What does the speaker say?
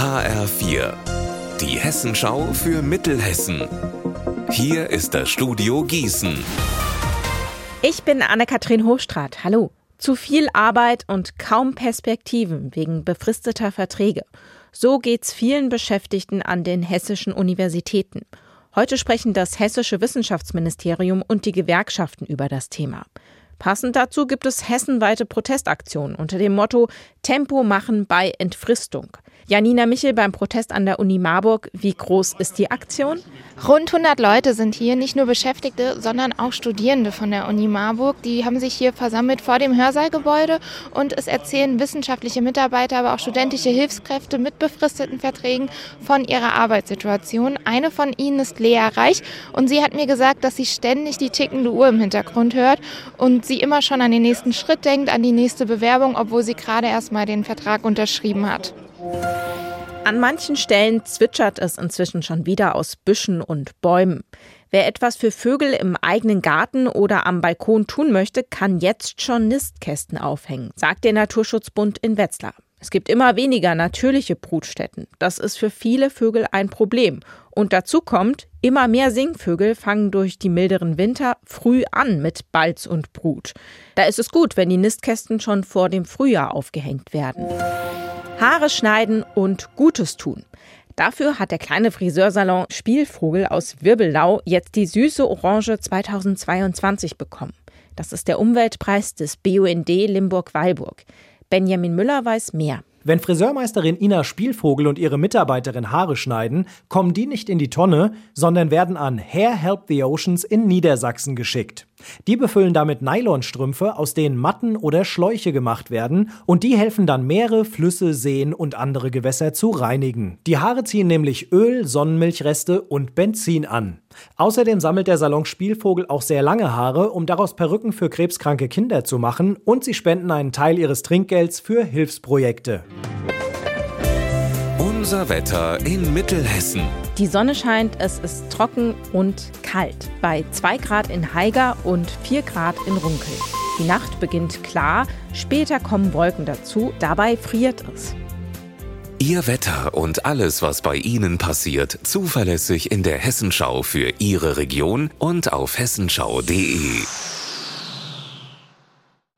HR4, die Hessenschau für Mittelhessen. Hier ist das Studio Gießen. Ich bin Anne-Kathrin Hochstrat. Hallo. Zu viel Arbeit und kaum Perspektiven wegen befristeter Verträge. So geht's vielen Beschäftigten an den hessischen Universitäten. Heute sprechen das hessische Wissenschaftsministerium und die Gewerkschaften über das Thema. Passend dazu gibt es hessenweite Protestaktionen unter dem Motto Tempo machen bei Entfristung. Janina Michel beim Protest an der Uni Marburg. Wie groß ist die Aktion? Rund 100 Leute sind hier, nicht nur Beschäftigte, sondern auch Studierende von der Uni Marburg. Die haben sich hier versammelt vor dem Hörsaalgebäude und es erzählen wissenschaftliche Mitarbeiter, aber auch studentische Hilfskräfte mit befristeten Verträgen von ihrer Arbeitssituation. Eine von ihnen ist Lea Reich und sie hat mir gesagt, dass sie ständig die tickende Uhr im Hintergrund hört und sie immer schon an den nächsten Schritt denkt, an die nächste Bewerbung, obwohl sie gerade erst mal den Vertrag unterschrieben hat. An manchen Stellen zwitschert es inzwischen schon wieder aus Büschen und Bäumen. Wer etwas für Vögel im eigenen Garten oder am Balkon tun möchte, kann jetzt schon Nistkästen aufhängen, sagt der Naturschutzbund in Wetzlar. Es gibt immer weniger natürliche Brutstätten. Das ist für viele Vögel ein Problem. Und dazu kommt, immer mehr Singvögel fangen durch die milderen Winter früh an mit Balz und Brut. Da ist es gut, wenn die Nistkästen schon vor dem Frühjahr aufgehängt werden. Haare schneiden und Gutes tun. Dafür hat der kleine Friseursalon Spielvogel aus Wirbellau jetzt die süße Orange 2022 bekommen. Das ist der Umweltpreis des BUND Limburg-Weilburg. Benjamin Müller weiß mehr. Wenn Friseurmeisterin Ina Spielvogel und ihre Mitarbeiterin Haare schneiden, kommen die nicht in die Tonne, sondern werden an Hair Help the Oceans in Niedersachsen geschickt. Die befüllen damit Nylonstrümpfe, aus denen Matten oder Schläuche gemacht werden, und die helfen dann Meere, Flüsse, Seen und andere Gewässer zu reinigen. Die Haare ziehen nämlich Öl, Sonnenmilchreste und Benzin an. Außerdem sammelt der Salon Spielvogel auch sehr lange Haare, um daraus Perücken für krebskranke Kinder zu machen, und sie spenden einen Teil ihres Trinkgelds für Hilfsprojekte. Unser Wetter in Mittelhessen. Die Sonne scheint, es ist trocken und kalt. Bei 2 Grad in Haiger und 4 Grad in Runkel. Die Nacht beginnt klar, später kommen Wolken dazu, dabei friert es. Ihr Wetter und alles, was bei Ihnen passiert, zuverlässig in der Hessenschau für Ihre Region und auf hessenschau.de.